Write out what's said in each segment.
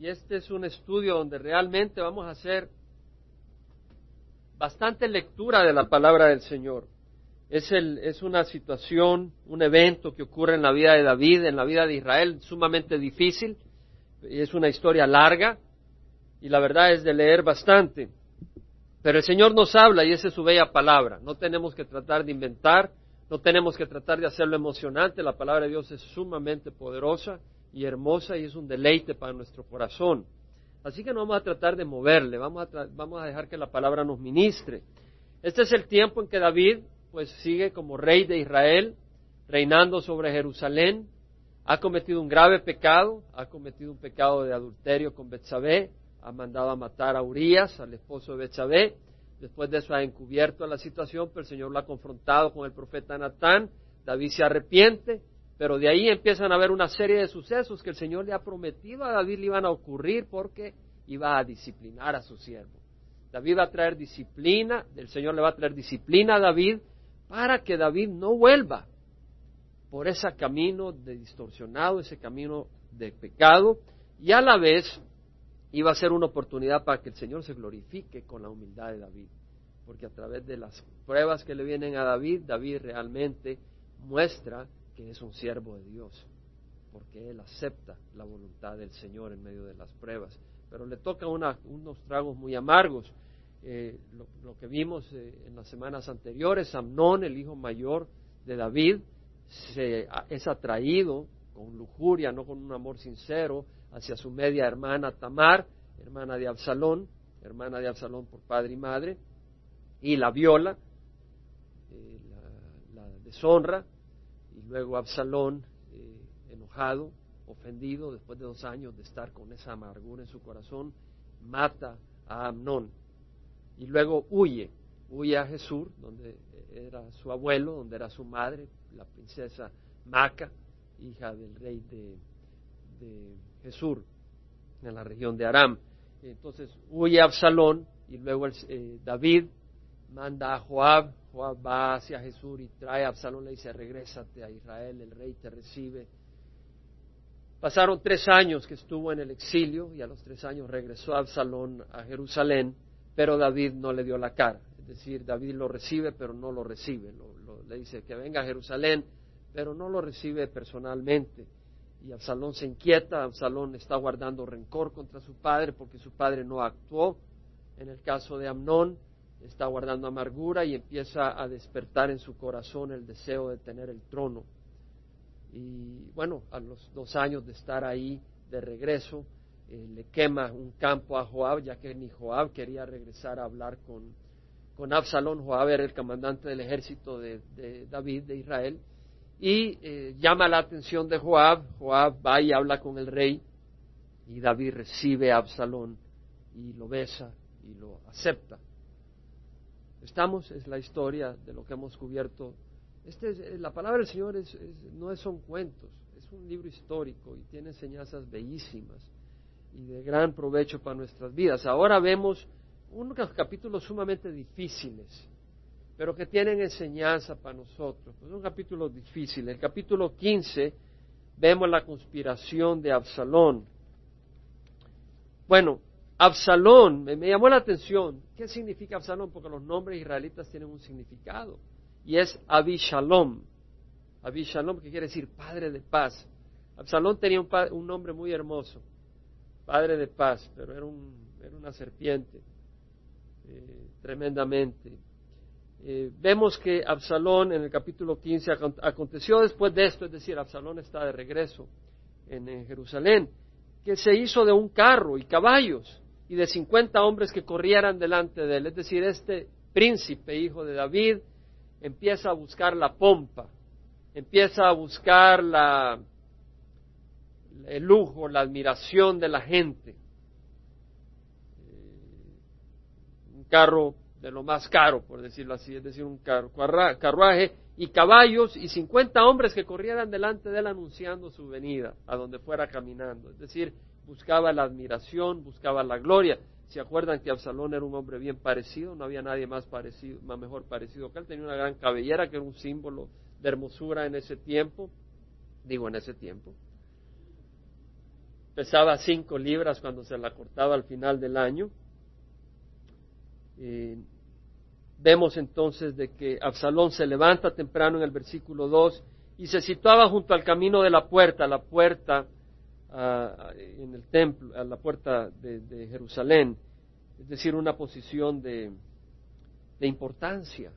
y este es un estudio donde realmente vamos a hacer bastante lectura de la palabra del Señor. Es, el, es una situación, un evento que ocurre en la vida de David, en la vida de Israel, sumamente difícil. Es una historia larga y la verdad es de leer bastante. Pero el Señor nos habla y esa es su bella palabra. No tenemos que tratar de inventar, no tenemos que tratar de hacerlo emocionante. La palabra de Dios es sumamente poderosa y hermosa y es un deleite para nuestro corazón. Así que no vamos a tratar de moverle, vamos a, vamos a dejar que la palabra nos ministre. Este es el tiempo en que David pues sigue como rey de Israel, reinando sobre Jerusalén. Ha cometido un grave pecado, ha cometido un pecado de adulterio con Betsabé, ha mandado a matar a Urias, al esposo de Betsabé. Después de eso ha encubierto la situación, pero el Señor lo ha confrontado con el profeta Natán. David se arrepiente, pero de ahí empiezan a haber una serie de sucesos que el Señor le ha prometido a David le iban a ocurrir porque iba a disciplinar a su siervo. David va a traer disciplina, el Señor le va a traer disciplina a David para que David no vuelva por ese camino de distorsionado, ese camino de pecado, y a la vez iba a ser una oportunidad para que el Señor se glorifique con la humildad de David, porque a través de las pruebas que le vienen a David, David realmente muestra que es un siervo de Dios, porque él acepta la voluntad del Señor en medio de las pruebas. Pero le toca unos tragos muy amargos. Eh, lo, que vimos eh, en las semanas anteriores, Amnón, el hijo mayor de David, se, es atraído con lujuria, no con un amor sincero, hacia su media hermana Tamar, hermana de Absalón, hermana de Absalón por padre y madre, y la viola, eh, la deshonra, luego Absalón, eh, enojado, ofendido, después de dos años de estar con esa amargura en su corazón, mata a Amnón. Y luego huye, huye a Jesús, donde era su abuelo, donde era su madre, la princesa Maca, hija del rey de, de Jesús, en la región de Aram. Entonces huye a Absalón y luego eh, David manda a Joab, Joab va hacia Jesús y trae a Absalón, le dice, regrésate a Israel, el rey te recibe. Pasaron tres años que estuvo en el exilio y a los tres años regresó Absalón a Jerusalén, pero David no le dio la cara. Es decir, David lo recibe, pero no lo recibe. le dice que venga a Jerusalén, pero no lo recibe personalmente. Y Absalón se inquieta, Absalón está guardando rencor contra su padre porque su padre no actuó. En el caso de Amnón, está guardando amargura y empieza a despertar en su corazón el deseo de tener el trono. Y bueno, a los dos años de estar ahí de regreso, eh, le quema un campo a Joab, ya que ni Joab quería regresar a hablar con, con Absalón. Joab era el comandante del ejército de, David, de Israel, y eh, llama la atención de Joab. Joab va y habla con el rey, y David recibe a Absalón y lo besa y lo acepta. Estamos, es la historia de lo que hemos cubierto. Este eh, la palabra del Señor es, no son cuentos, es un libro histórico y tiene enseñanzas bellísimas y de gran provecho para nuestras vidas. Ahora vemos unos capítulos sumamente difíciles, pero que tienen enseñanza para nosotros. son capítulos difíciles. El capítulo 15 vemos la conspiración de Absalón. Bueno, Absalón, me, llamó la atención, ¿qué significa Absalón? Porque los nombres israelitas tienen un significado, y es Abishalom. Abishalom, que quiere decir padre de paz. Absalón tenía un, nombre muy hermoso, padre de paz, pero era, una serpiente, eh, tremendamente. Eh, vemos que Absalón en el capítulo 15 aconteció después de esto, es decir, Absalón está de regreso en Jerusalén, que se hizo de un carro y caballos y de cincuenta hombres que corrieran delante de él. Es decir, este príncipe, hijo de David, empieza a buscar la pompa, empieza a buscar el lujo, la admiración de la gente. Un carro de lo más caro, por decirlo así, es decir, un carruaje y caballos y cincuenta hombres que corrieran delante de él anunciando su venida, a donde fuera caminando. Es decir, buscaba la admiración, buscaba la gloria. ¿Se acuerdan que Absalón era un hombre bien parecido? No había nadie más parecido, más mejor parecido que él. Tenía una gran cabellera que era un símbolo de hermosura en ese tiempo. Digo, en ese tiempo. pesaba cinco libras cuando se la cortaba al final del año. vemos entonces de que Absalón se levanta temprano en el versículo 2 y se situaba junto al camino de la puerta, la puerta en el templo, a la puerta de, Jerusalén, es decir, una posición de, de importancia,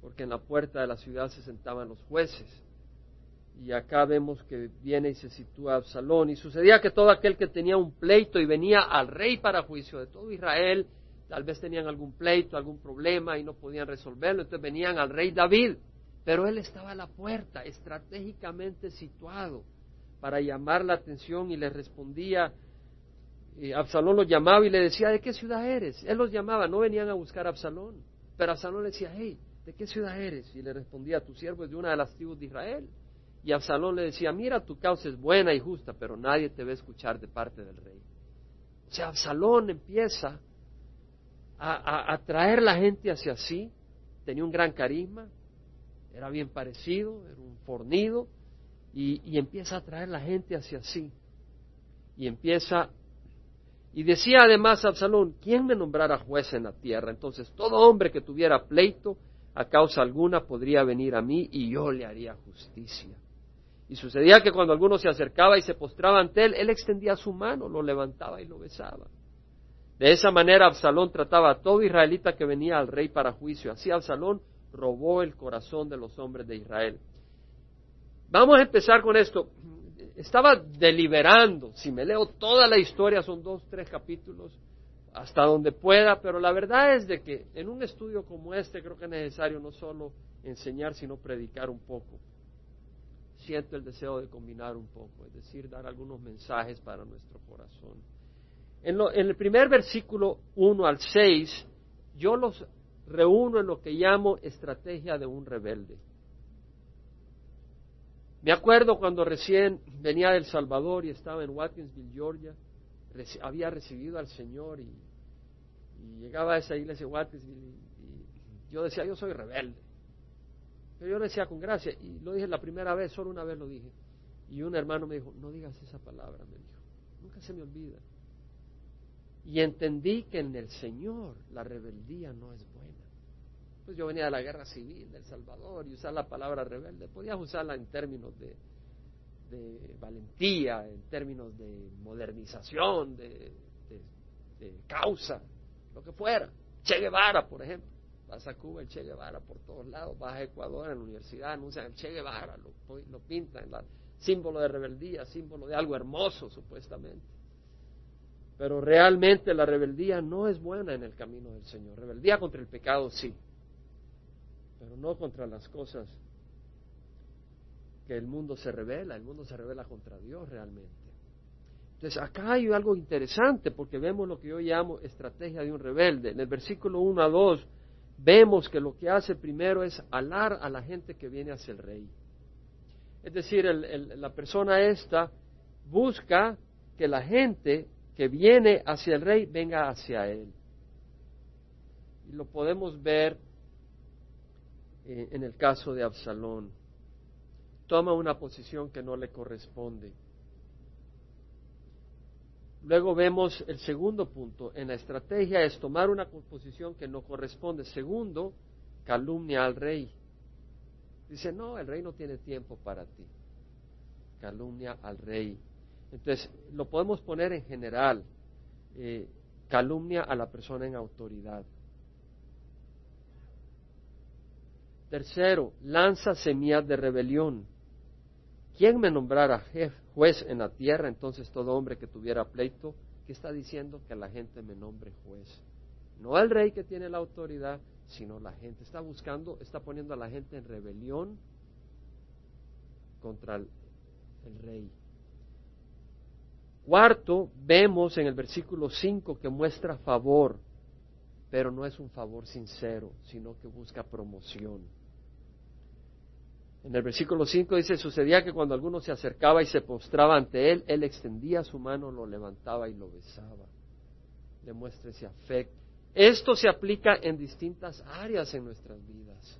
porque en la puerta de la ciudad se sentaban los jueces. Y acá vemos que viene y se sitúa Absalón. Y sucedía que todo aquel que tenía un pleito y venía al rey para juicio de todo Israel, tal vez tenían algún pleito, algún problema y no podían resolverlo, entonces venían al rey David. Pero él estaba a la puerta, estratégicamente situado, para llamar la atención y le respondía. Absalón los llamaba y le decía, ¿de qué ciudad eres? Él los llamaba, no venían a buscar a Absalón. Pero Absalón le decía, hey, ¿de qué ciudad eres? Y le respondía, tu siervo es de una de las tribus de Israel. Y Absalón le decía, mira, tu causa es buena y justa, pero nadie te va a escuchar de parte del rey. O sea, Absalón empieza a, atraer la gente hacia sí, tenía un gran carisma, era bien parecido, era un fornido, y, empieza a atraer la gente hacia sí. Y empieza, y decía además Absalón, ¿quién me nombrara juez en la tierra? Entonces todo hombre que tuviera pleito a causa alguna podría venir a mí y yo le haría justicia. Y sucedía que cuando alguno se acercaba y se postraba ante él, él extendía su mano, lo levantaba y lo besaba. De esa manera Absalón trataba a todo israelita que venía al rey para juicio. Así Absalón robó el corazón de los hombres de Israel. Vamos a empezar con esto. Estaba deliberando, si me leo toda la historia, son dos, tres capítulos, hasta donde pueda, pero la verdad es de que en un estudio como este creo que es necesario no solo enseñar, sino predicar un poco siento el deseo de combinar un poco, es decir, dar algunos mensajes para nuestro corazón. En, el primer versículo 1 al 6, yo los reúno en lo que llamo estrategia de un rebelde. Me acuerdo cuando recién venía del Salvador y estaba en Watkinsville, Georgia, había recibido al Señor y, llegaba a esa iglesia de Watkinsville y yo decía, yo soy rebelde. Pero yo le decía con gracia, y lo dije la primera vez, solo una vez lo dije. Y un hermano me dijo, no digas esa palabra, me dijo, nunca se me olvida. Y entendí que en el Señor la rebeldía no es buena. Pues yo venía de la guerra civil del Salvador y usar la palabra rebelde, podías usarla en términos de, de valentía, en términos de modernización, de, de causa, lo que fuera. Che Guevara, por ejemplo. Vas a Cuba, el Che Guevara por todos lados. Vas a Ecuador, en la universidad, anuncian el Che Guevara, lo, lo pintan, símbolo de rebeldía, símbolo de algo hermoso, supuestamente. Pero realmente la rebeldía no es buena en el camino del Señor. Rebeldía contra el pecado, sí. Pero no contra las cosas que el mundo se revela. El mundo se revela contra Dios realmente. Entonces acá hay algo interesante porque vemos lo que yo llamo estrategia de un rebelde. En el versículo 1 a 2 vemos que lo que hace primero es alar a la gente que viene hacia el rey. Es decir, la persona esta busca que la gente que viene hacia el rey venga hacia él. Y lo podemos ver eh, en el caso de Absalón. Toma una posición que no le corresponde. Luego vemos el segundo punto en la estrategia es tomar una posición que no corresponde. Segundo, calumnia al rey. Dice, no, el rey no tiene tiempo para ti. Calumnia al rey. Entonces, lo podemos poner en general. Eh, calumnia a la persona en autoridad. Tercero, lanza semillas de rebelión. ¿Quién me nombrara juez en la tierra? Entonces todo hombre que tuviera pleito, ¿qué está diciendo? Que la gente me nombre juez. No el rey que tiene la autoridad, sino la gente. Está buscando, está poniendo a la gente en rebelión contra el, el rey. Cuarto, vemos en el versículo 5 que muestra favor, pero no es un favor sincero, sino que busca promoción. En el versículo 5 dice, sucedía que cuando alguno se acercaba y se postraba ante él, él extendía su mano, lo levantaba y lo besaba. Demuestra ese afecto. Esto se aplica en distintas áreas en nuestras vidas.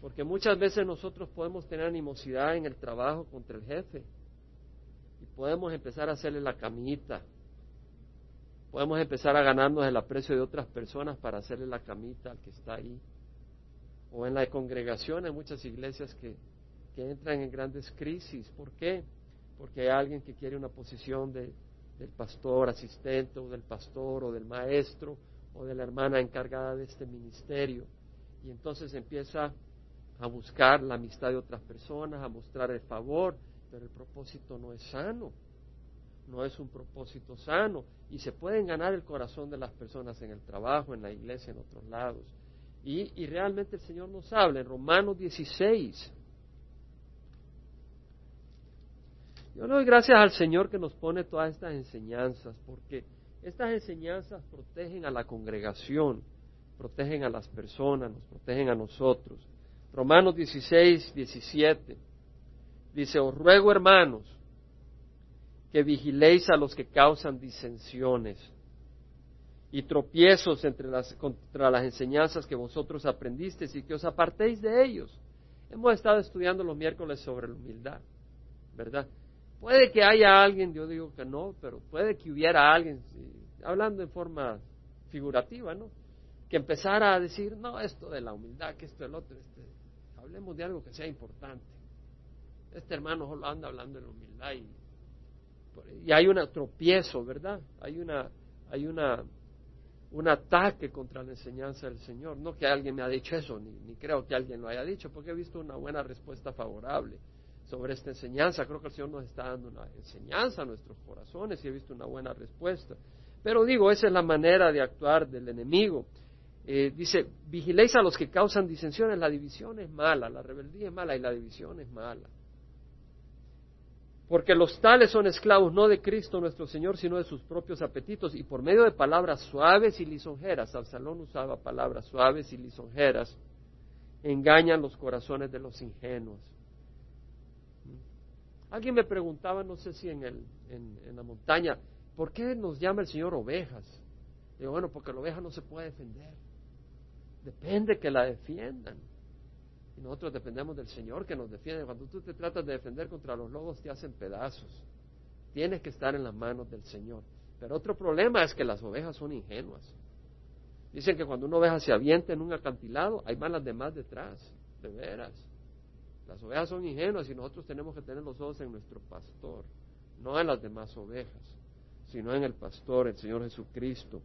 Porque muchas veces nosotros podemos tener animosidad en el trabajo contra el jefe. Y podemos empezar a hacerle la camita. Podemos empezar a ganarnos el aprecio de otras personas para hacerle la camita al que está ahí. O en la congregación hay muchas iglesias que, que entran en grandes crisis. ¿Por qué? Porque hay alguien que quiere una posición de, del pastor asistente o del pastor o del maestro o de la hermana encargada de este ministerio. Y entonces empieza a buscar la amistad de otras personas, a mostrar el favor, pero el propósito no es sano, no es un propósito sano y se pueden ganar el corazón de las personas en el trabajo, en la iglesia, en otros lados. Y, realmente el Señor nos habla en Romanos 16. Yo le doy gracias al Señor que nos pone todas estas enseñanzas, porque estas enseñanzas protegen a la congregación, protegen a las personas, nos protegen a nosotros. Romanos 16, 17 dice, os ruego hermanos que vigiléis a los que causan disensiones y tropiezos entre las, contra las enseñanzas que vosotros aprendisteis y que os apartéis de ellos. Hemos estado estudiando los miércoles sobre la humildad, ¿verdad? Puede que haya alguien, yo digo que no, pero puede que hubiera alguien, hablando en forma figurativa, ¿no? Que empezara a decir, no, esto de la humildad, que esto del otro, este, hablemos de algo que sea importante. Este hermano solo anda hablando de la humildad y, y hay un tropiezo, ¿verdad? Hay una, hay una, un ataque contra la enseñanza del Señor. No que alguien me ha dicho eso, ni, creo que alguien lo haya dicho, porque he visto una buena respuesta favorable sobre esta enseñanza. Creo que el Señor nos está dando una enseñanza a nuestros corazones y he visto una buena respuesta. Pero digo, esa es la manera de actuar del enemigo. Eh, dice, vigiléis a los que causan disensiones. La división es mala, la rebeldía es mala y la división es mala. Porque los tales son esclavos no de Cristo nuestro Señor, sino de sus propios apetitos, y por medio de palabras suaves y lisonjeras, Absalón usaba palabras suaves y lisonjeras, engañan los corazones de los ingenuos. Alguien me preguntaba, no sé si en, el, en, la montaña, ¿por qué nos llama el Señor ovejas? Digo, bueno, porque la oveja no se puede defender. Depende que la defiendan. Y nosotros dependemos del Señor que nos defiende. Cuando tú te tratas de defender contra los lobos, te hacen pedazos. Tienes que estar en las manos del Señor. Pero otro problema es que las ovejas son ingenuas. Dicen que cuando una oveja se avienta en un acantilado, hay malas demás detrás, de veras. Las ovejas son ingenuas y nosotros tenemos que tener los ojos en nuestro pastor, no en las demás ovejas, sino en el pastor, el Señor Jesucristo.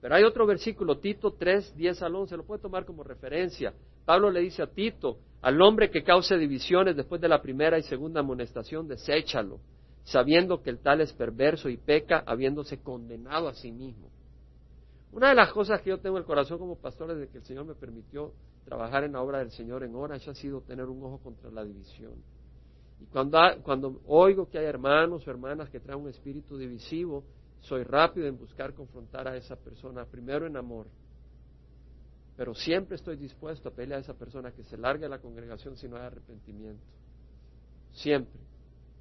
Pero hay otro versículo, Tito 3, 10 al 11, lo puede tomar como referencia. Pablo le dice a Tito, al hombre que cause divisiones después de la primera y segunda amonestación, deséchalo, sabiendo que el tal es perverso y peca, habiéndose condenado a sí mismo. Una de las cosas que yo tengo en el corazón como pastor desde que el Señor me permitió trabajar en la obra del Señor en horas ha sido tener un ojo contra la división. Y cuando, cuando oigo que hay hermanos o hermanas que traen un espíritu divisivo, soy rápido en buscar confrontar a esa persona, primero en amor. Pero siempre estoy dispuesto a pelear a esa persona que se largue de la congregación si no hay arrepentimiento. Siempre.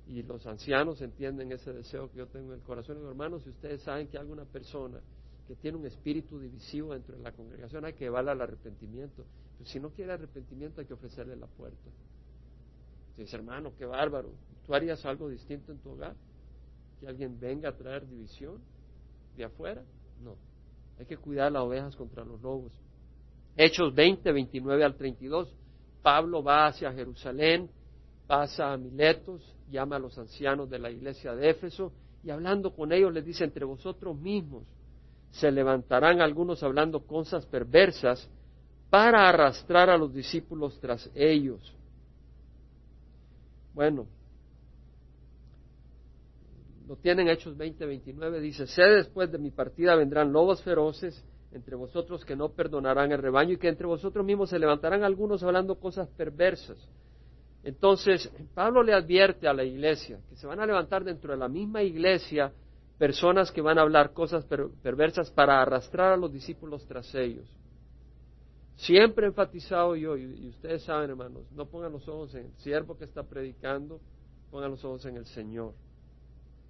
Y los ancianos entienden ese deseo que yo tengo en el corazón. hermanos, si ustedes saben que alguna persona que tiene un espíritu divisivo dentro de la congregación, hay que llevarla al arrepentimiento. Pero si no quiere arrepentimiento, hay que ofrecerle la puerta. Dice, hermano, qué bárbaro. ¿Tú harías algo distinto en tu hogar? ¿Que alguien venga a traer división de afuera? No. Hay que cuidar las ovejas contra los lobos. Hechos 20, 29 al 32. Pablo va hacia Jerusalén, pasa a Miletos, llama a los ancianos de la iglesia de Éfeso y hablando con ellos les dice, entre vosotros mismos se levantarán algunos hablando cosas perversas para arrastrar a los discípulos tras ellos. Bueno, lo tienen Hechos 20, 29, dice, sé después de mi partida vendrán lobos feroces entre vosotros que no perdonarán el rebaño y que entre vosotros mismos se levantarán algunos hablando cosas perversas. Entonces, Pablo le advierte a la iglesia que se van a levantar dentro de la misma iglesia personas que van a hablar cosas perversas para arrastrar a los discípulos tras ellos. Siempre he enfatizado yo, y, ustedes saben, hermanos, no pongan los ojos en el siervo que está predicando, pongan los ojos en el Señor.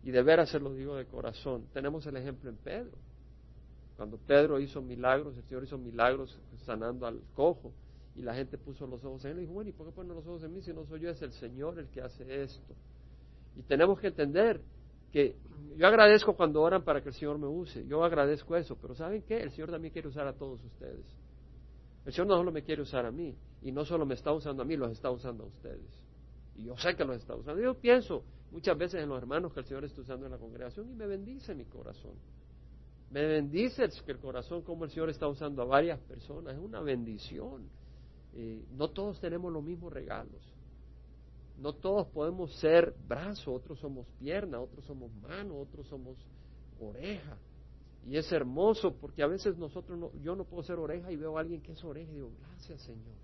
Y de veras se lo digo de corazón. Tenemos el ejemplo en Pedro. Cuando Pedro hizo milagros, el Señor hizo milagros sanando al cojo, y la gente puso los ojos en él y dijo, bueno, ¿y por qué ponen los ojos en mí si no soy yo? Es el Señor el que hace esto. Y tenemos que entender que yo agradezco cuando oran para que el Señor me use. Yo agradezco eso. Pero ¿saben qué? El Señor también quiere usar a todos ustedes. El Señor no solo me quiere usar a mí. Y no solo me está usando a mí, los está usando a ustedes. Y yo sé que los está usando. Yo pienso muchas veces en los hermanos que el Señor está usando en la congregación y me bendice mi corazón. Me bendice el corazón como el Señor está usando a varias personas. Es una bendición. Eh, no todos tenemos los mismos regalos. No todos podemos ser brazo, otros somos pierna, otros somos mano, otros somos oreja. Y es hermoso porque a veces nosotros, no, yo no puedo ser oreja y veo a alguien que es oreja y digo, gracias Señor.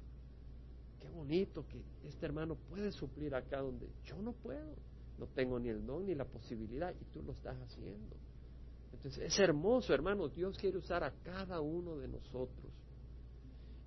Qué bonito que este hermano puede suplir acá donde yo no puedo. No tengo ni el don ni la posibilidad y tú lo estás haciendo. Entonces es hermoso, hermano. Dios quiere usar a cada uno de nosotros.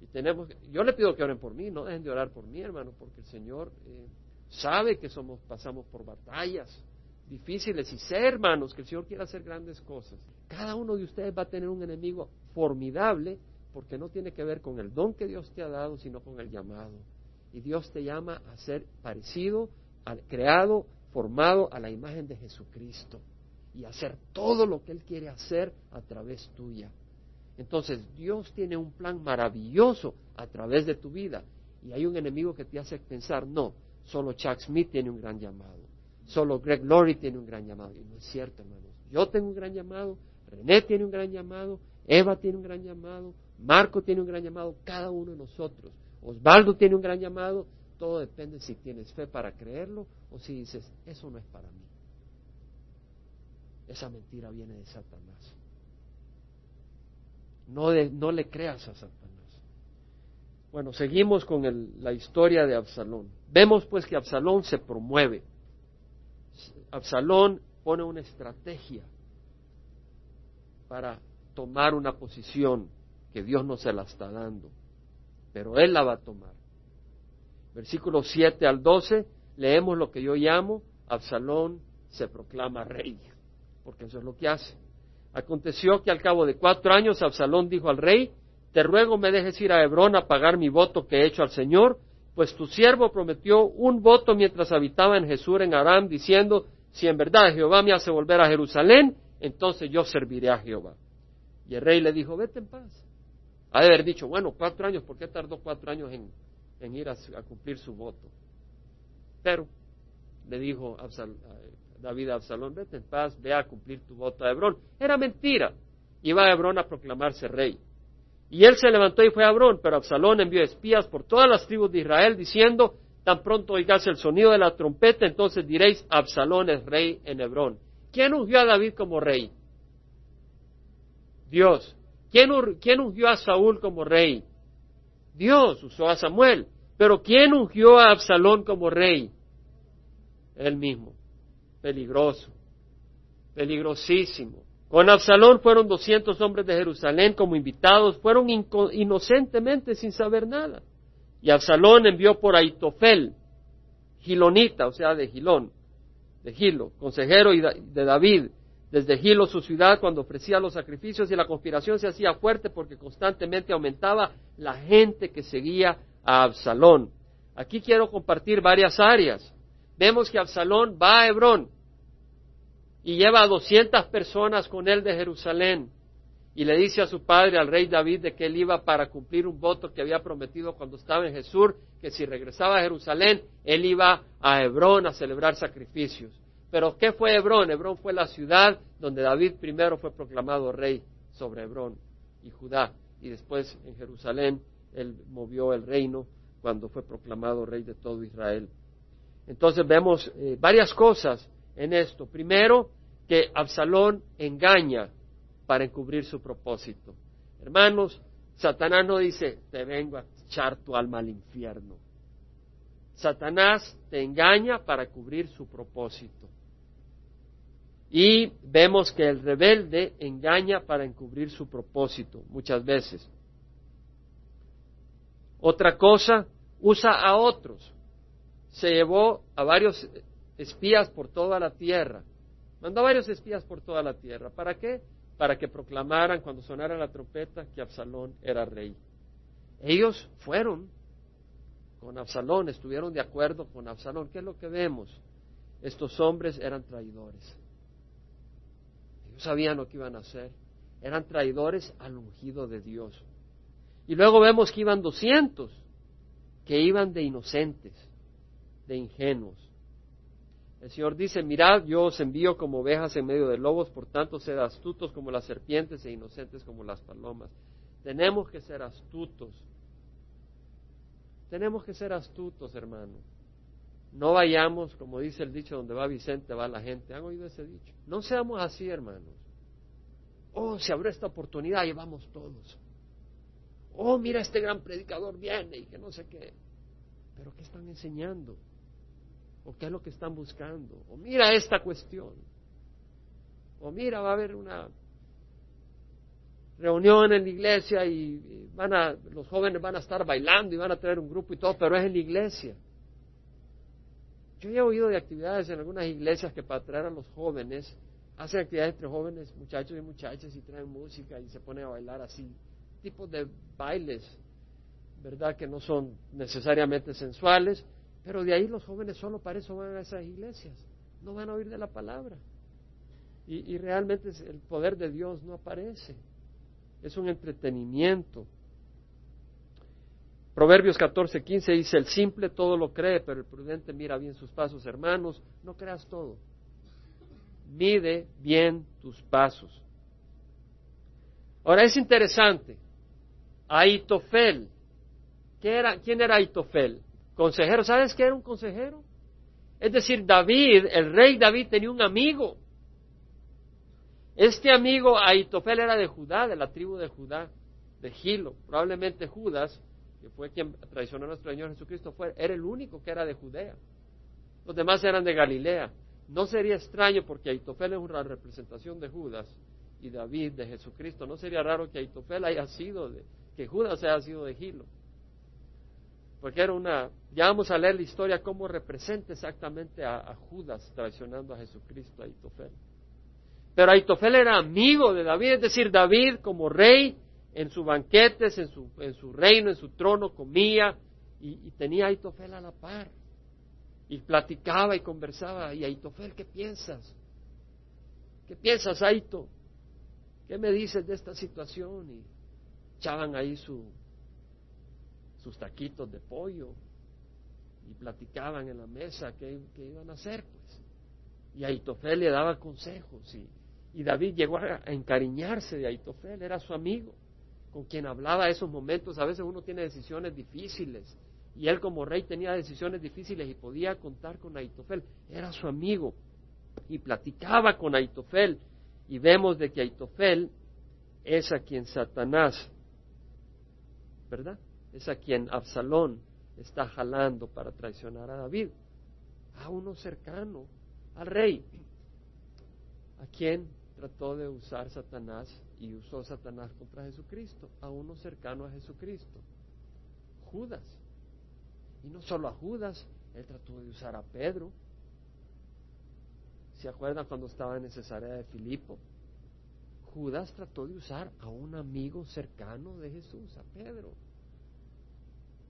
Y tenemos, yo le pido que oren por mí, no dejen de orar por mí, hermano, porque el Señor eh, sabe que somos, pasamos por batallas difíciles y sé, hermanos, que el Señor quiere hacer grandes cosas. Cada uno de ustedes va a tener un enemigo formidable porque no tiene que ver con el don que Dios te ha dado, sino con el llamado. Y Dios te llama a ser parecido, al, creado, formado a la imagen de Jesucristo y hacer todo lo que Él quiere hacer a través tuya. Entonces Dios tiene un plan maravilloso a través de tu vida y hay un enemigo que te hace pensar, no, solo Chuck Smith tiene un gran llamado, solo Greg Laurie tiene un gran llamado. Y no es cierto, hermanos. Yo tengo un gran llamado, René tiene un gran llamado, Eva tiene un gran llamado, Marco tiene un gran llamado, cada uno de nosotros. Osvaldo tiene un gran llamado, todo depende si tienes fe para creerlo o si dices, eso no es para mí. Esa mentira viene de Satanás. No, no le creas a Satanás. Bueno, seguimos con la historia de Absalón. Vemos pues que Absalón se promueve. Absalón pone una estrategia para tomar una posición que Dios no se la está dando, pero Él la va a tomar. Versículos 7 al 12, leemos lo que yo llamo, Absalón se proclama rey, porque eso es lo que hace. Aconteció que al cabo de cuatro años Absalón dijo al rey, te ruego me dejes ir a Hebrón a pagar mi voto que he hecho al Señor, pues tu siervo prometió un voto mientras habitaba en Jesús en Aram, diciendo, si en verdad Jehová me hace volver a Jerusalén, entonces yo serviré a Jehová. Y el rey le dijo, vete en paz. Ha de haber dicho, bueno, cuatro años, ¿por qué tardó cuatro años en, ir a, cumplir su voto? Pero le dijo David a Absalón, vete en paz, ve a cumplir tu voto a Hebrón. Era mentira. Iba a Hebrón a proclamarse rey. Y él se levantó y fue a Hebrón, pero Absalón envió espías por todas las tribus de Israel diciendo, tan pronto oigáis el sonido de la trompeta, entonces diréis, Absalón es rey en Hebrón. ¿Quién ungió a David como rey? Dios. ¿Quién, ¿Quién ungió a Saúl como rey? Dios usó a Samuel. Pero ¿quién ungió a Absalón como rey? Él mismo. Peligroso. Peligrosísimo. Con Absalón fueron doscientos hombres de Jerusalén como invitados, fueron inocentemente sin saber nada. Y Absalón envió por Aitofel, Gilonita, o sea, de Gilón, de Gilo, consejero de David, desde Gilo, su ciudad, cuando ofrecía los sacrificios y la conspiración se hacía fuerte porque constantemente aumentaba la gente que seguía a Absalón. Aquí quiero compartir varias áreas. Vemos que Absalón va a Hebrón y lleva a doscientas personas con él de Jerusalén y le dice a su padre, al rey David, de que él iba para cumplir un voto que había prometido cuando estaba en Jesús, que si regresaba a Jerusalén, él iba a Hebrón a celebrar sacrificios. Pero ¿qué fue Hebrón? Hebrón fue la ciudad donde David primero fue proclamado rey sobre Hebrón y Judá. Y después en Jerusalén él movió el reino cuando fue proclamado rey de todo Israel. Entonces vemos eh, varias cosas en esto. Primero, que Absalón engaña para encubrir su propósito. Hermanos, Satanás no dice, te vengo a echar tu alma al infierno. Satanás te engaña para cubrir su propósito. Y vemos que el rebelde engaña para encubrir su propósito muchas veces. Otra cosa, usa a otros. Se llevó a varios espías por toda la tierra. Mandó a varios espías por toda la tierra. ¿Para qué? Para que proclamaran cuando sonara la trompeta que Absalón era rey. Ellos fueron con Absalón, estuvieron de acuerdo con Absalón. ¿Qué es lo que vemos? estos hombres eran traidores. Ellos sabían lo que iban a hacer. Eran traidores al ungido de Dios. Y luego vemos que iban doscientos, que iban de inocentes, de ingenuos. El Señor dice, mirad, yo os envío como ovejas en medio de lobos, por tanto sed astutos como las serpientes e inocentes como las palomas. Tenemos que ser astutos. Tenemos que ser astutos, hermano. No vayamos, como dice el dicho, donde va Vicente, va la gente. ¿Han oído ese dicho? No seamos así, hermanos. Oh, se abrió esta oportunidad y vamos todos. Oh, mira, este gran predicador viene y que no sé qué. Pero ¿qué están enseñando? ¿O qué es lo que están buscando? O mira esta cuestión. O mira, va a haber una reunión en la iglesia y van a, los jóvenes van a estar bailando y van a tener un grupo y todo, pero es en la iglesia. Yo he oído de actividades en algunas iglesias que para atraer a los jóvenes hacen actividades entre jóvenes, muchachos y muchachas y traen música y se ponen a bailar así, tipos de bailes, ¿verdad? Que no son necesariamente sensuales, pero de ahí los jóvenes solo para eso van a esas iglesias, no van a oír de la palabra. Y, y realmente el poder de Dios no aparece, es un entretenimiento. Proverbios 14, 15 dice, el simple todo lo cree, pero el prudente mira bien sus pasos. Hermanos, no creas todo. Mide bien tus pasos. Ahora es interesante. Aitofel. ¿Quién era Aitofel? Consejero. ¿Sabes qué era un consejero? Es decir, David, el rey David tenía un amigo. Este amigo Aitofel era de Judá, de la tribu de Judá, de Gilo. Probablemente Judas, que fue quien traicionó a nuestro Señor Jesucristo, fue, era el único que era de Judea. Los demás eran de Galilea. No sería extraño porque Aitofel es una representación de Judas y David de Jesucristo. No sería raro que Aitofel haya sido de, que Judas haya sido de Gilo. Porque era una, ya vamos a leer la historia cómo representa exactamente a, Judas traicionando a Jesucristo, Aitofel. Pero Aitofel era amigo de David, es decir, David como rey en sus banquetes, en su, en su reino, en su trono, comía y, tenía a Aitofel a la par. Y platicaba y conversaba. Y Aitofel, ¿qué piensas? ¿Qué piensas, Aito? ¿Qué me dices de esta situación? Y echaban ahí su, sus taquitos de pollo y platicaban en la mesa qué, iban a hacer, pues. Y Aitofel le daba consejos y, y David llegó a, encariñarse de Aitofel, era su amigo, con quien hablaba esos momentos. A veces uno tiene decisiones difíciles y él como rey tenía decisiones difíciles y podía contar con Aitofel, era su amigo y platicaba con Aitofel y vemos de que Aitofel es a quien Satanás, ¿verdad? Es a quien Absalón está jalando para traicionar a David, a uno cercano al rey, a quien trató de usar Satanás y usó Satanás contra Jesucristo, a uno cercano a Jesucristo, Judas. Y no solo a Judas, él trató de usar a Pedro. ¿Se acuerdan cuando estaba en Cesarea de Filipo? Judas trató de usar a un amigo cercano de Jesús, a Pedro.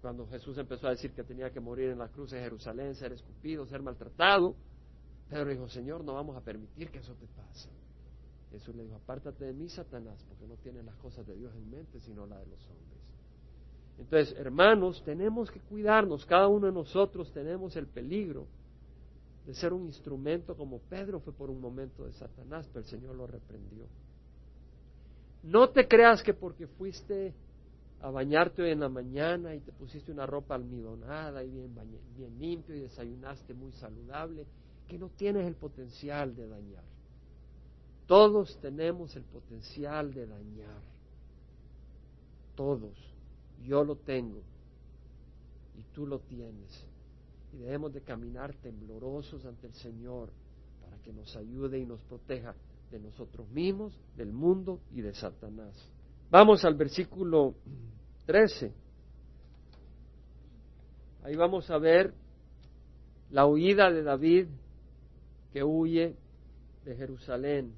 Cuando Jesús empezó a decir que tenía que morir en la cruz de Jerusalén, ser escupido, ser maltratado, Pedro dijo, Señor, no vamos a permitir que eso te pase. Jesús le dijo, apártate de mí, Satanás, porque no tienes las cosas de Dios en mente, sino la de los hombres. Entonces, hermanos, tenemos que cuidarnos, cada uno de nosotros tenemos el peligro de ser un instrumento como Pedro fue por un momento de Satanás, pero el Señor lo reprendió. No te creas que porque fuiste a bañarte hoy en la mañana y te pusiste una ropa almidonada y bien, bien limpio y desayunaste muy saludable, que no tienes el potencial de dañar. Todos tenemos el potencial de dañar. Todos. Yo lo tengo. Y tú lo tienes. Y debemos de caminar temblorosos ante el Señor para que nos ayude y nos proteja de nosotros mismos, del mundo y de Satanás. Vamos al versículo 13. Ahí vamos a ver la huida de David que huye de Jerusalén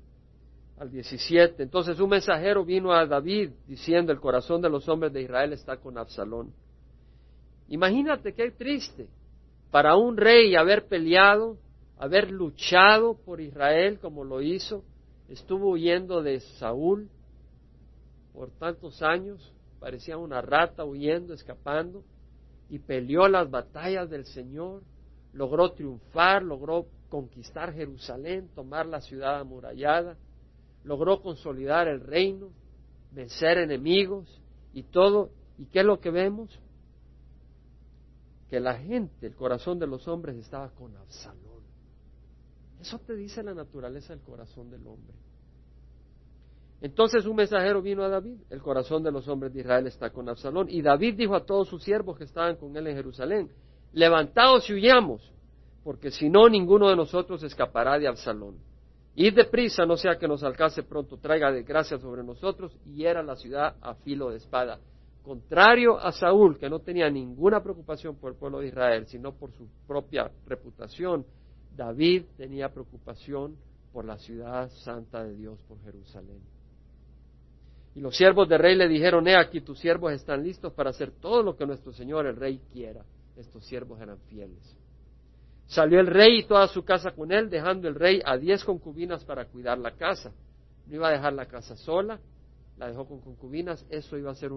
al 17. Entonces un mensajero vino a David diciendo, el corazón de los hombres de Israel está con Absalón. Imagínate qué triste para un rey haber peleado haber luchado por Israel como lo hizo, estuvo huyendo de Saúl por tantos años, parecía una rata huyendo, escapando, y peleó las batallas del Señor, logró triunfar, logró conquistar Jerusalén, tomar la ciudad amurallada, logró consolidar el reino, vencer enemigos y todo. ¿Y qué es lo que vemos? Que la gente, el corazón de los hombres estaba con Absalón. Eso te dice la naturaleza del corazón del hombre. Entonces un mensajero vino a David, el corazón de los hombres de Israel está con Absalón, y David dijo a todos sus siervos que estaban con él en Jerusalén, levantaos y huyamos, porque si no, ninguno de nosotros escapará de Absalón. Id deprisa, no sea que nos alcance pronto, traiga desgracia sobre nosotros, y era la ciudad a filo de espada. Contrario a Saúl, que no tenía ninguna preocupación por el pueblo de Israel, sino por su propia reputación, David tenía preocupación por la ciudad santa de Dios, por Jerusalén. Y los siervos del rey le dijeron, he aquí, tus siervos están listos para hacer todo lo que nuestro Señor el rey quiera. Estos siervos eran fieles. Salió el rey y toda su casa con él, dejando el rey a diez concubinas para cuidar la casa. No iba a dejar la casa sola, la dejó con concubinas. Eso iba a ser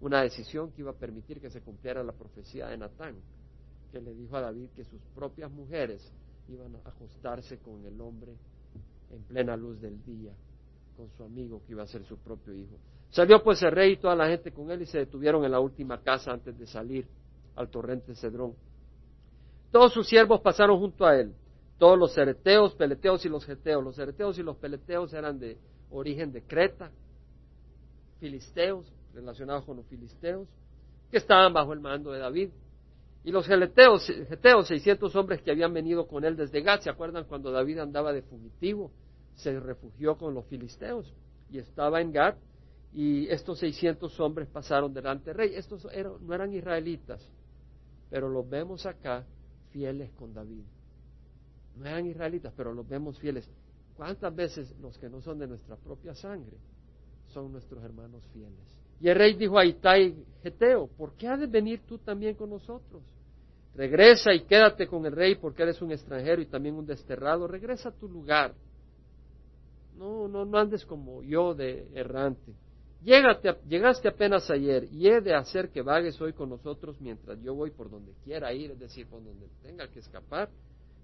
una decisión que iba a permitir que se cumpliera la profecía de Natán, que le dijo a David que sus propias mujeres iban a acostarse con el hombre en plena luz del día, con su amigo que iba a ser su propio hijo. Salió pues el rey y toda la gente con él y se detuvieron en la última casa antes de salir al torrente Cedrón. Todos sus siervos pasaron junto a él, todos los cereteos, peleteos y los geteos. Los cereteos y los peleteos eran de origen de Creta, filisteos, relacionados con los filisteos, que estaban bajo el mando de David. Y los geleteos, geteos, 600 hombres que habían venido con él desde Gat, ¿se acuerdan cuando David andaba de fugitivo? Se refugió con los filisteos y estaba en Gat y estos 600 hombres pasaron delante del rey. Estos no eran israelitas, pero los vemos acá fieles con David. No eran israelitas, pero los vemos fieles. ¿Cuántas veces los que no son de nuestra propia sangre son nuestros hermanos fieles? Y el rey dijo a Itai Geteo, ¿por qué has de venir tú también con nosotros? Regresa y quédate con el rey porque eres un extranjero y también un desterrado. Regresa a tu lugar. No, no, no andes como yo de errante llegaste apenas ayer y he de hacer que vagues hoy con nosotros mientras yo voy por donde quiera ir, es decir, por donde tenga que escapar.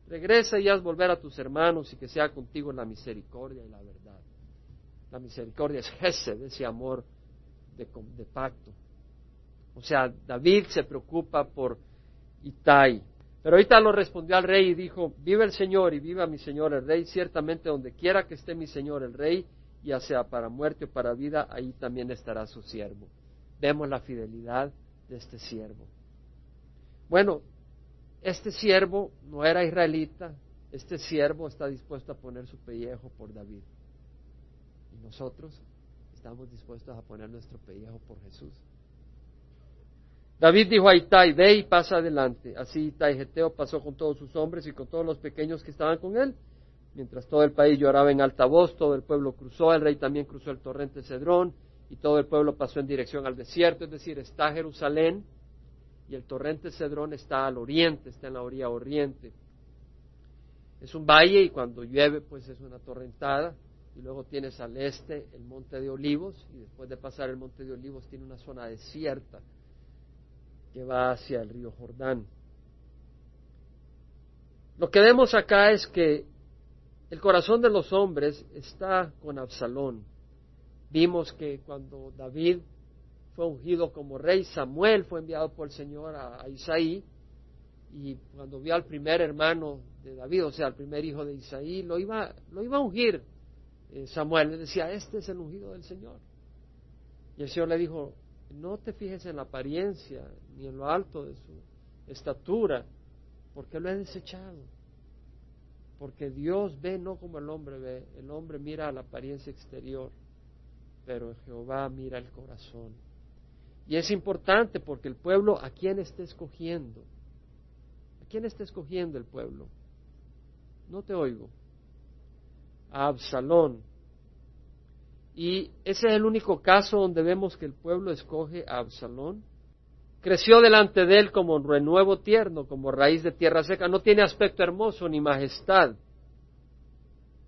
Regresa y haz volver a tus hermanos y que sea contigo la misericordia y la verdad. La misericordia es Gesed, ese amor de, pacto. O sea, David se preocupa por Itai. Pero ahorita lo respondió al rey y dijo, viva el Señor y viva mi Señor el rey, ciertamente donde quiera que esté mi Señor el rey, ya sea para muerte o para vida, ahí también estará su siervo. Vemos la fidelidad de este siervo. Bueno, este siervo no era israelita, este siervo está dispuesto a poner su pellejo por David. Y nosotros estamos dispuestos a poner nuestro pellejo por Jesús. David dijo a Itai, ve y pasa adelante. Así Itai Geteo pasó con todos sus hombres y con todos los pequeños que estaban con él Mientras todo el país lloraba en alta voz, todo el pueblo cruzó, el rey también cruzó el torrente Cedrón y todo el pueblo pasó en dirección al desierto, es decir, está Jerusalén y el torrente Cedrón está al oriente, está en la orilla oriente. Es un valle y cuando llueve pues es una torrentada y luego tienes al este el monte de olivos y después de pasar el monte de olivos tiene una zona desierta que va hacia el río Jordán. Lo que vemos acá es que el corazón de los hombres está con Absalón. Vimos que cuando David fue ungido como rey, Samuel fue enviado por el Señor a, Isaí, y cuando vio al primer hermano de David, o sea, al primer hijo de Isaí, lo iba, lo iba a ungir Samuel. Le decía, este es el ungido del Señor. Y el Señor le dijo, no te fijes en la apariencia ni en lo alto de su estatura, porque lo he desechado porque Dios ve no como el hombre ve, el hombre mira la apariencia exterior, pero Jehová mira el corazón. Y es importante porque el pueblo, ¿a quién está escogiendo? ¿A quién está escogiendo el pueblo? No te oigo. Absalón. Y ese es el único caso donde vemos que el pueblo escoge a Absalón. Creció delante de él como renuevo tierno, como raíz de tierra seca. No tiene aspecto hermoso ni majestad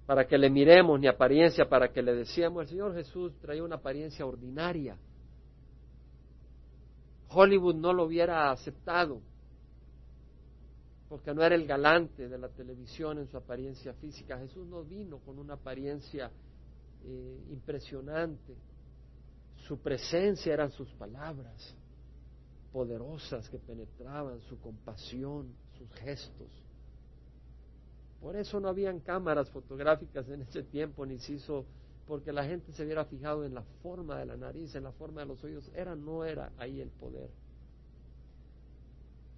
para que le miremos, ni apariencia para que le decíamos. El Señor Jesús traía una apariencia ordinaria. Hollywood no lo hubiera aceptado porque no era el galante de la televisión en su apariencia física. Jesús no vino con una apariencia eh, impresionante. Su presencia eran sus palabras poderosas que penetraban, su compasión, sus gestos. Por eso no habían cámaras fotográficas en ese tiempo, ni se hizo, porque la gente se hubiera fijado en la forma de la nariz, en la forma de los oídos. Era, no era ahí el poder.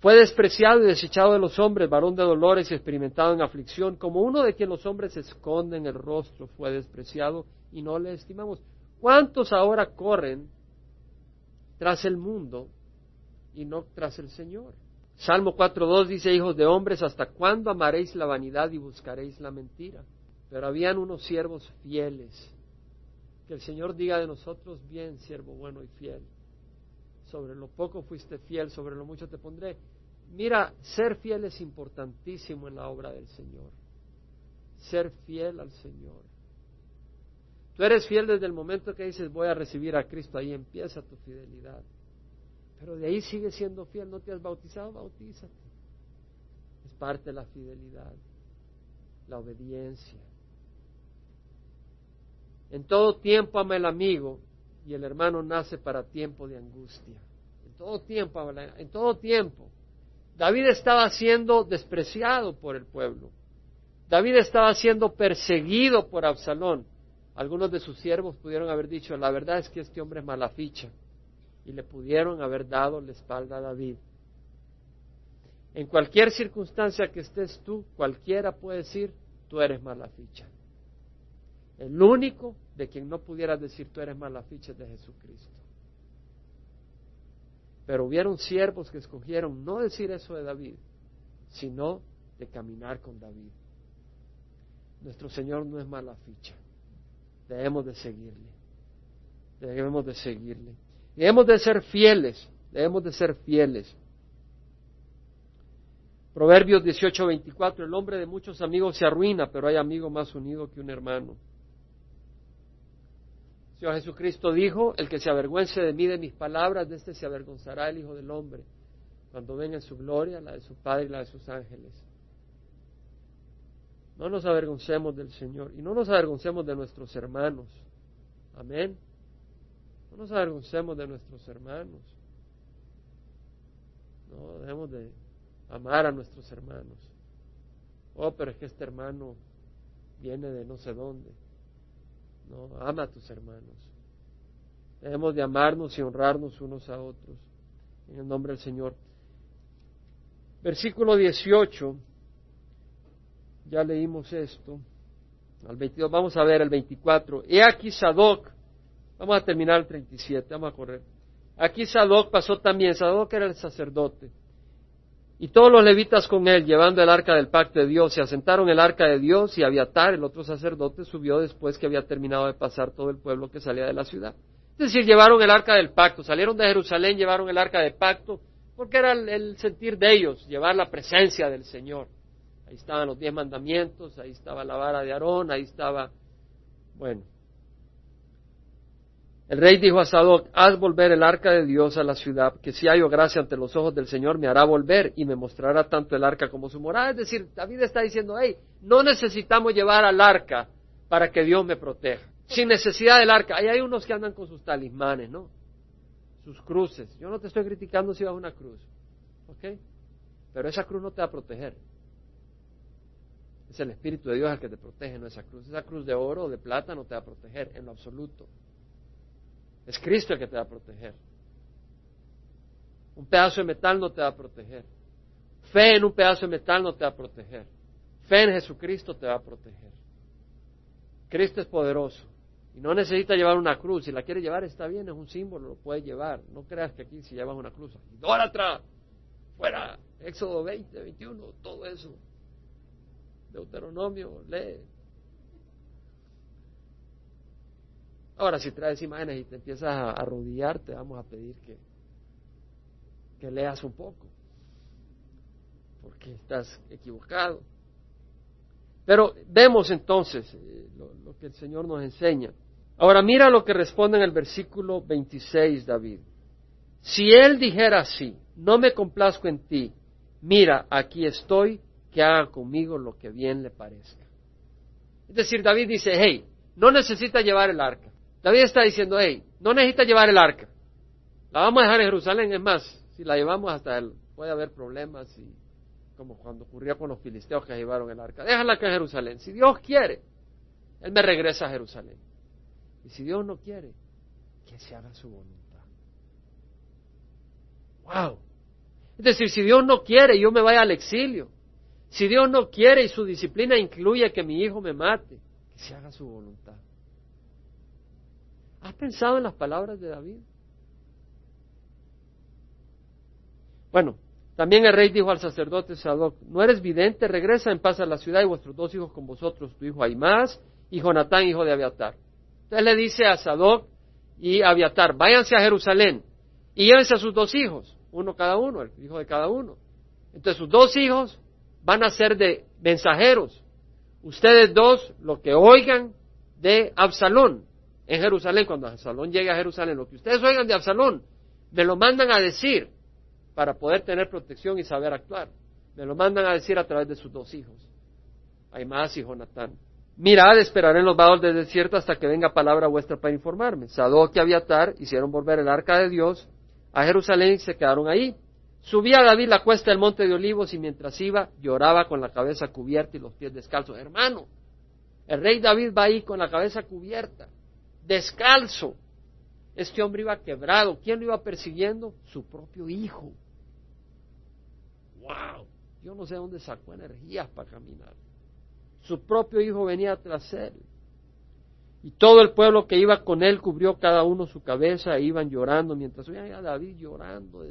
Fue despreciado y desechado de los hombres, varón de dolores y experimentado en aflicción, como uno de quien los hombres esconden el rostro, fue despreciado y no le estimamos. ¿Cuántos ahora corren tras el mundo y no tras el Señor? Salmo 4.2 dice, hijos de hombres, ¿hasta cuándo amaréis la vanidad y buscaréis la mentira? Pero habían unos siervos fieles. Que el Señor diga de nosotros, bien, siervo bueno y fiel. Sobre lo poco fuiste fiel, sobre lo mucho te pondré. Mira, ser fiel es importantísimo en la obra del Señor. Ser fiel al Señor. Tú eres fiel desde el momento que dices voy a recibir a Cristo, ahí empieza tu fidelidad. Pero de ahí sigues siendo fiel, no te has bautizado, bautízate. Es parte de la fidelidad, la obediencia. En todo tiempo ama el amigo y el hermano nace para tiempo de angustia. En todo tiempo, en todo tiempo. David estaba siendo despreciado por el pueblo. David estaba siendo perseguido por Absalón. Algunos de sus siervos pudieron haber dicho, la verdad es que este hombre es mala ficha. Y le pudieron haber dado la espalda a David. En cualquier circunstancia que estés tú, cualquiera puede decir, tú eres mala ficha. El único de quien no pudiera decir tú eres mala ficha es de Jesucristo. Pero hubieron siervos que escogieron no decir eso de David, sino de caminar con David. Nuestro Señor no es mala ficha. Debemos de seguirle. Debemos de seguirle. Debemos de ser fieles. Debemos de ser fieles. Proverbios 18:24, el hombre de muchos amigos se arruina, pero hay amigo más unido que un hermano. Señor Jesucristo dijo, el que se avergüence de mí, de mis palabras, de este se avergonzará el Hijo del Hombre, cuando venga en su gloria, la de su Padre y la de sus ángeles. No nos avergoncemos del Señor y no nos avergoncemos de nuestros hermanos. Amén. No nos avergoncemos de nuestros hermanos. No, debemos de amar a nuestros hermanos. Oh, pero es que este hermano viene de no sé dónde. No, ama a tus hermanos. Debemos de amarnos y honrarnos unos a otros. En el nombre del Señor. Versículo 18. Ya leímos esto. Al 22, vamos a ver el 24. He aquí Sadoc. Vamos a terminar el 37, vamos a correr. Aquí Sadoc pasó también. Sadoc era el sacerdote y todos los levitas con él, llevando el arca del pacto de Dios, se asentaron el arca de Dios y Abiatar, el otro sacerdote, subió después que había terminado de pasar todo el pueblo que salía de la ciudad. Es decir, llevaron el arca del pacto, salieron de Jerusalén, llevaron el arca del pacto, porque era el, sentir de ellos, llevar la presencia del Señor. Ahí estaban los diez mandamientos, ahí estaba la vara de Aarón, ahí estaba, bueno, el rey dijo a Sadoc, haz volver el arca de Dios a la ciudad, que si hallo gracia ante los ojos del Señor me hará volver y me mostrará tanto el arca como su morada. Es decir, David está diciendo, hey, no necesitamos llevar al arca para que Dios me proteja. Sin necesidad del arca. Ahí hay unos que andan con sus talismanes, ¿no? Sus cruces. Yo no te estoy criticando si vas a una cruz. ¿Ok? Pero esa cruz no te va a proteger. Es el Espíritu de Dios el que te protege, no esa cruz. Esa cruz de oro o de plata no te va a proteger en lo absoluto. Es Cristo el que te va a proteger. Un pedazo de metal no te va a proteger. Fe en un pedazo de metal no te va a proteger. Fe en Jesucristo te va a proteger. Cristo es poderoso. Y no necesita llevar una cruz. Si la quiere llevar, está bien, es un símbolo, lo puede llevar. No creas que aquí si llevas una cruz, idólatra, fuera, Éxodo 20, 21, todo eso. Deuteronomio, lee. Ahora, si traes imágenes y te empiezas a arrodillar, te vamos a pedir que, leas un poco, porque estás equivocado. Pero vemos entonces eh, lo, que el Señor nos enseña. Ahora mira lo que responde en el versículo 26 David. Si él dijera así, no me complazco en ti, mira, aquí estoy, que haga conmigo lo que bien le parezca. Es decir, David dice, hey, no necesita llevar el arca. David está diciendo, hey, no necesita llevar el arca. La vamos a dejar en Jerusalén, es más, si la llevamos hasta él, puede haber problemas y como cuando ocurría con los filisteos que llevaron el arca. Déjala acá en Jerusalén. Si Dios quiere, Él me regresa a Jerusalén. Y si Dios no quiere, que se haga su voluntad. ¡Wow! Es decir, si Dios no quiere, yo me vaya al exilio. Si Dios no quiere y su disciplina incluye que mi hijo me mate, que se haga su voluntad. ¿Has pensado en las palabras de David? Bueno, también el rey dijo al sacerdote Sadoc, ¿no eres vidente? Regresa en paz a la ciudad y vuestros dos hijos con vosotros, tu hijo Aimás y Jonatán, hijo de Abiatar. Entonces le dice a Sadoc y Abiatar, váyanse a Jerusalén y llévense a sus dos hijos, uno cada uno, el hijo de cada uno. Entonces sus dos hijos van a ser de mensajeros. Ustedes dos, lo que oigan de Absalón en Jerusalén, cuando Absalón llegue a Jerusalén, lo que ustedes oigan de Absalón, me lo mandan a decir para poder tener protección y saber actuar. Me lo mandan a decir a través de sus dos hijos, Aimás y Jonatán. Mirad, esperaré en los vados del desierto hasta que venga palabra vuestra para informarme. Sadoc y Abiatar hicieron volver el arca de Dios a Jerusalén y se quedaron ahí. Subía David la cuesta del monte de olivos y mientras iba lloraba con la cabeza cubierta y los pies descalzos. Hermano, el rey David va ahí con la cabeza cubierta, descalzo. Este hombre iba quebrado. ¿Quién lo iba persiguiendo? Su propio hijo wow, yo no sé dónde sacó energías para caminar. Su propio hijo venía tras él. Y todo el pueblo que iba con él cubrió cada uno su cabeza e iban llorando mientras oían a David llorando,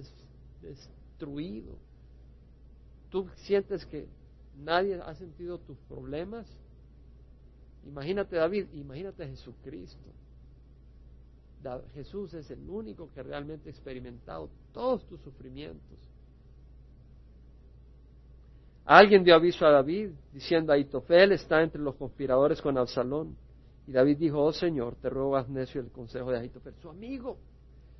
destruido. ¿Tú sientes que nadie ha sentido tus problemas? Imagínate David, imagínate Jesucristo. Jesús es el único que realmente ha experimentado todos tus sufrimientos. Alguien dio aviso a David diciendo, Aitofel está entre los conspiradores con Absalón. Y David dijo, oh Señor, te ruego haz necio el consejo de Aitofel. Su amigo,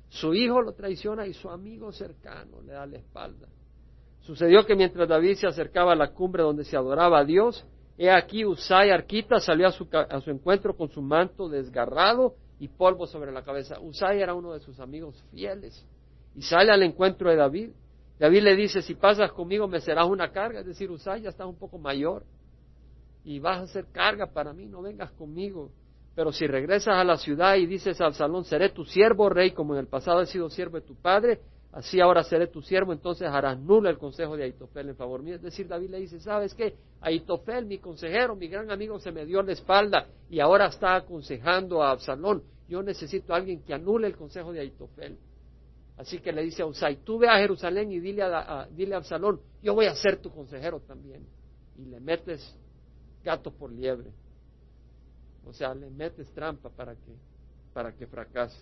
su hijo lo traiciona y su amigo cercano le da la espalda. Sucedió que mientras David se acercaba a la cumbre donde se adoraba a Dios, he aquí Usai Arquita salió a su encuentro con su manto desgarrado y polvo sobre la cabeza. Usai era uno de sus amigos fieles y sale al encuentro de David David le dice, si pasas conmigo me serás una carga, es decir, Usai ya estás un poco mayor y vas a ser carga para mí, no vengas conmigo. Pero si regresas a la ciudad y dices al salón, seré tu siervo, rey, como en el pasado he sido siervo de tu padre, así ahora seré tu siervo, entonces harás nulo el consejo de Aitofel en favor mío. Es decir, David le dice, ¿sabes qué? Aitofel, mi consejero, mi gran amigo, se me dio la espalda y ahora está aconsejando a Absalón. Yo necesito a alguien que anule el consejo de Aitofel. Así que le dice a Usai, tú ve a Jerusalén y dile a, dile a Absalón, yo voy a ser tu consejero también. Y le metes gato por liebre. O sea, le metes trampa para que, para que fracase.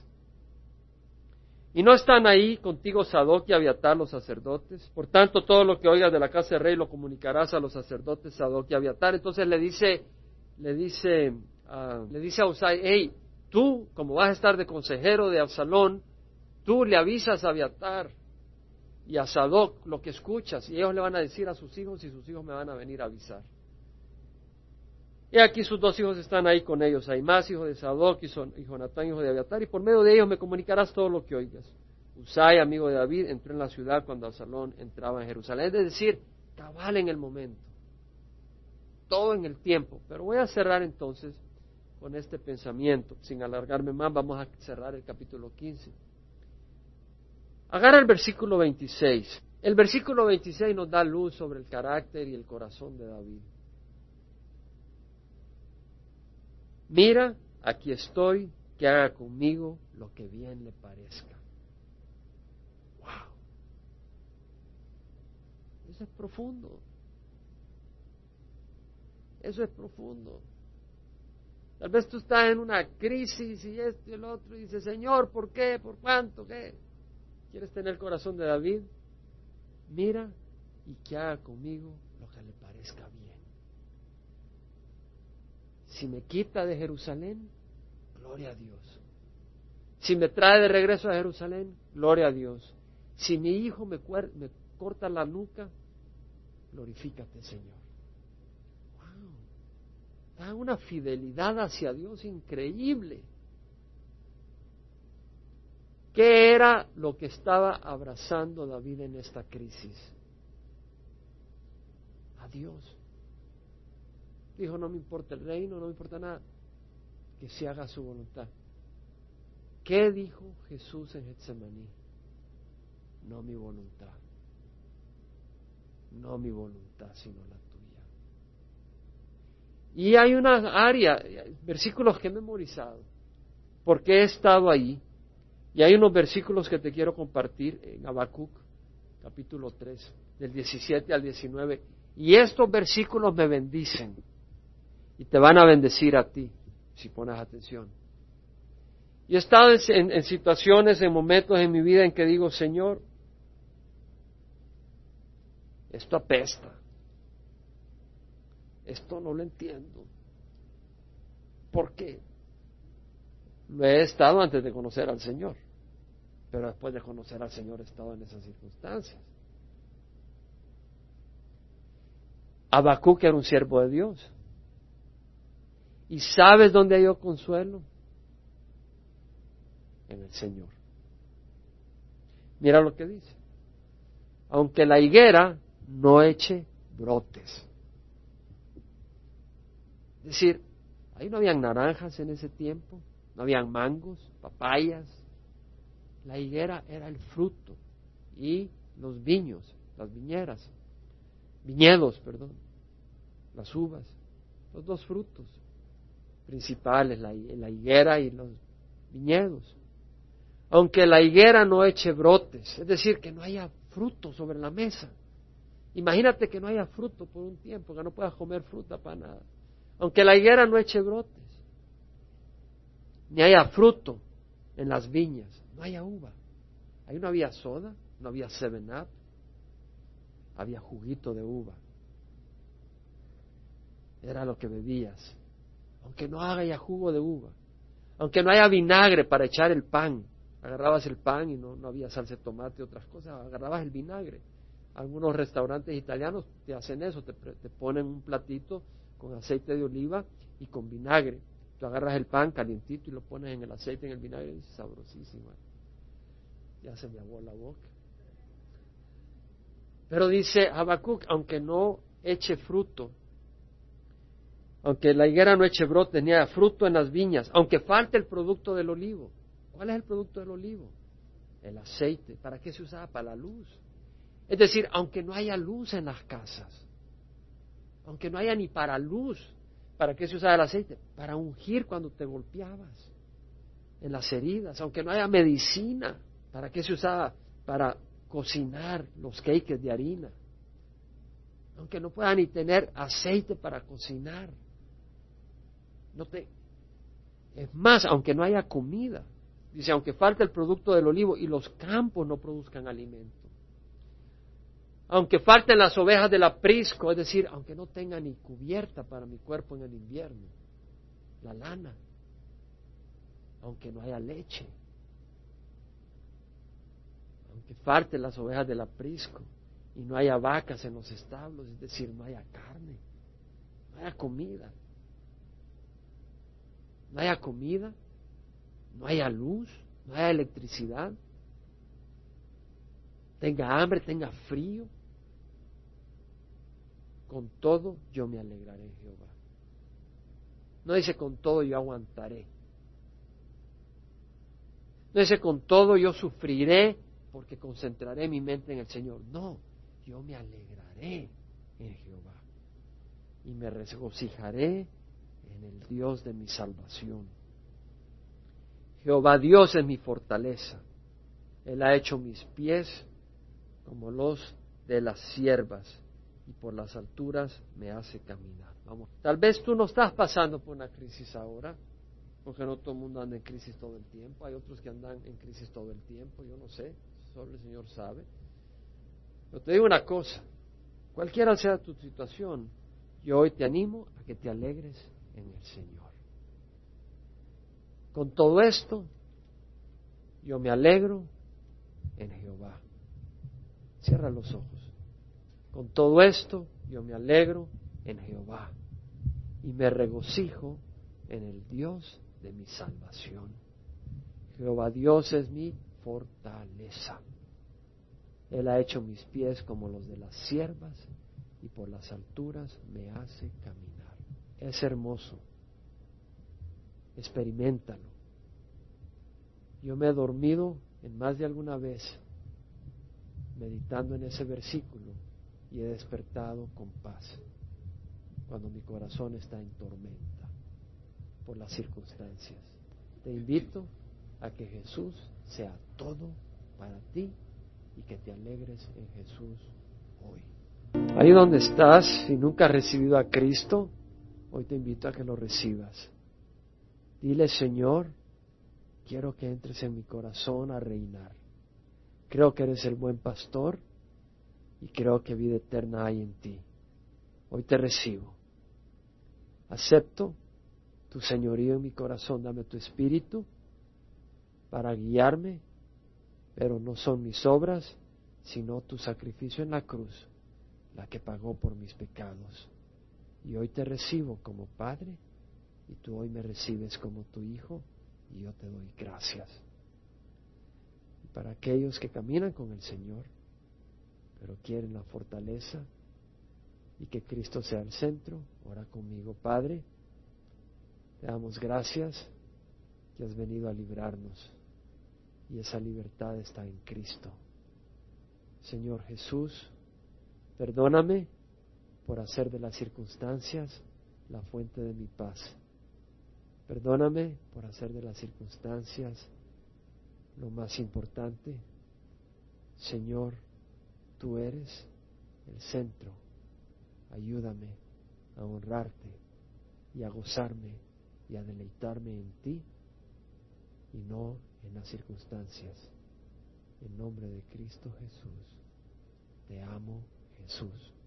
Y no están ahí contigo Sadoc y Abiatar los sacerdotes. Por tanto, todo lo que oigas de la casa del rey lo comunicarás a los sacerdotes Sadoc y Abiatar. Entonces le dice, le dice, uh, le dice a Usai, hey, tú, como vas a estar de consejero de Absalón, Tú le avisas a Abiatar y a Sadoc lo que escuchas y ellos le van a decir a sus hijos y sus hijos me van a venir a avisar. Y aquí sus dos hijos están ahí con ellos, hay más hijos de Sadoc y Jonatán, hijo de Abiatar, y por medio de ellos me comunicarás todo lo que oigas. Usai, amigo de David, entró en la ciudad cuando Absalón entraba en Jerusalén. Es decir, cabal en el momento, todo en el tiempo. Pero voy a cerrar entonces con este pensamiento, sin alargarme más, vamos a cerrar el capítulo 15. Agarra el versículo 26. El versículo 26 nos da luz sobre el carácter y el corazón de David. Mira, aquí estoy, que haga conmigo lo que bien le parezca. Wow. Eso es profundo. Eso es profundo. Tal vez tú estás en una crisis y esto y el otro y dices, Señor, ¿por qué? ¿Por cuánto? ¿Qué? ¿Quieres tener el corazón de David? mira y que haga conmigo lo que le parezca. Si me quita de Jerusalén, gloria a Dios. Si me trae de regreso a Jerusalén, gloria a Dios. Si mi hijo me, corta la nuca, glorifícate, Señor. Wow. Da una fidelidad hacia Dios increíble. ¿Qué era lo que estaba abrazando David en esta crisis? A Dios. Dijo, no me importa el reino, no me importa nada, que se haga su voluntad. ¿Qué dijo Jesús en Getsemaní? No mi voluntad, no mi voluntad, sino la tuya. Y hay una área, versículos que he memorizado, porque he estado ahí, y hay unos versículos que te quiero compartir en Habacuc, capítulo 3, del 17 al 19, y estos versículos me bendicen y te van a bendecir a ti si pones atención. Y he estado en, situaciones, en momentos en mi vida en que digo, Señor, esto apesta. Esto no lo entiendo. ¿Por qué? Lo he estado antes de conocer al Señor, pero después de conocer al Señor he estado en esas circunstancias. Habacuc era un siervo de Dios. ¿Y sabes dónde hay consuelo? En el Señor. Mira lo que dice. Aunque la higuera no eche brotes. Es decir, ahí no habían naranjas en ese tiempo, no habían mangos, papayas. La higuera era el fruto y los viños, las viñeras, viñedos, perdón, las uvas, los dos frutos principales, la, la higuera y los viñedos. Aunque la higuera no eche brotes, es decir, que no haya fruto sobre la mesa. Imagínate que no haya fruto por un tiempo, que no puedas comer fruta para nada. Aunque la higuera no eche brotes, ni haya fruto en las viñas, no haya uva. Ahí no había soda, no había seven up, había juguito de uva. Era lo que bebías aunque no haya jugo de uva, aunque no haya vinagre para echar el pan, agarrabas el pan y no, había salsa de tomate y otras cosas, agarrabas el vinagre. Algunos restaurantes italianos te hacen eso, te, ponen un platito con aceite de oliva y con vinagre. Tú agarras el pan calientito y lo pones en el aceite, en el vinagre, y es sabrosísimo. Ya se me aguó la boca. Pero dice Habacuc, aunque no eche fruto, aunque la higuera no eche brotes ni haya fruto en las viñas, aunque falte el producto del olivo. ¿Cuál es el producto del olivo? El aceite. ¿Para qué se usaba? Para la luz. Es decir, aunque no haya luz en las casas, aunque no haya ni para luz, ¿para qué se usaba el aceite? Para ungir cuando te golpeabas en las heridas, aunque no haya medicina, ¿para qué se usaba? Para cocinar los cakes de harina, aunque no pueda ni tener aceite para cocinar, no te... Es más, aunque no haya comida, dice, aunque falte el producto del olivo y los campos no produzcan alimento, aunque falten las ovejas del aprisco, es decir, aunque no tenga ni cubierta para mi cuerpo en el invierno, la lana, aunque no haya leche, aunque falten las ovejas del aprisco y no haya vacas en los establos, es decir, no haya carne, no haya comida, no haya comida, no haya luz, no haya electricidad, tenga hambre, tenga frío, con todo yo me alegraré Jehová. No dice con todo yo aguantaré. No dice con todo yo sufriré porque concentraré mi mente en el Señor. No, yo me alegraré en Jehová y me regocijaré en Dios de mi salvación. Jehová Dios es mi fortaleza. Él ha hecho mis pies como los de las siervas y por las alturas me hace caminar. Tal vez tú no estás pasando por una crisis ahora, porque no todo el mundo anda en crisis todo el tiempo. Hay otros que andan en crisis todo el tiempo, yo no sé, solo el Señor sabe. Pero te digo una cosa, cualquiera sea tu situación, yo hoy te animo a que te alegres en el Señor. Con todo esto, yo me alegro en Jehová. Cierra los ojos. Con todo esto, yo me alegro en Jehová y me regocijo en el Dios de mi salvación. Jehová Dios es mi fortaleza. Él ha hecho mis pies como los de las siervas y por las alturas me hace caminar. Es hermoso. Experimentalo. Yo me he dormido en más de alguna vez meditando en ese versículo y he despertado con paz cuando mi corazón está en tormenta por las circunstancias. Te invito a que Jesús sea todo para ti y que te alegres en Jesús hoy. Ahí donde estás, y nunca has recibido a Cristo, hoy te invito a que lo recibas. Dile, Señor, quiero que entres en mi corazón a reinar. Creo que eres el buen pastor y creo que vida eterna hay en ti. Hoy te recibo. Acepto tu señorío en mi corazón, dame tu espíritu para guiarme, pero no son mis obras, sino tu sacrificio en la cruz, la que pagó por mis pecados. Y hoy te recibo como Padre, y tú hoy me recibes como tu Hijo, y yo te doy gracias. Para aquellos que caminan con el Señor, pero quieren la fortaleza y que Cristo sea el centro, ora conmigo, Padre. Te damos gracias que has venido a librarnos y esa libertad está en Cristo. Señor Jesús, perdóname por hacer de las circunstancias la fuente de mi paz. Perdóname por hacer de las circunstancias lo más importante. Señor, tú eres el centro. Ayúdame a honrarte y a gozarme y a deleitarme en ti y no en las circunstancias. En nombre de Cristo Jesús, te amo Jesús.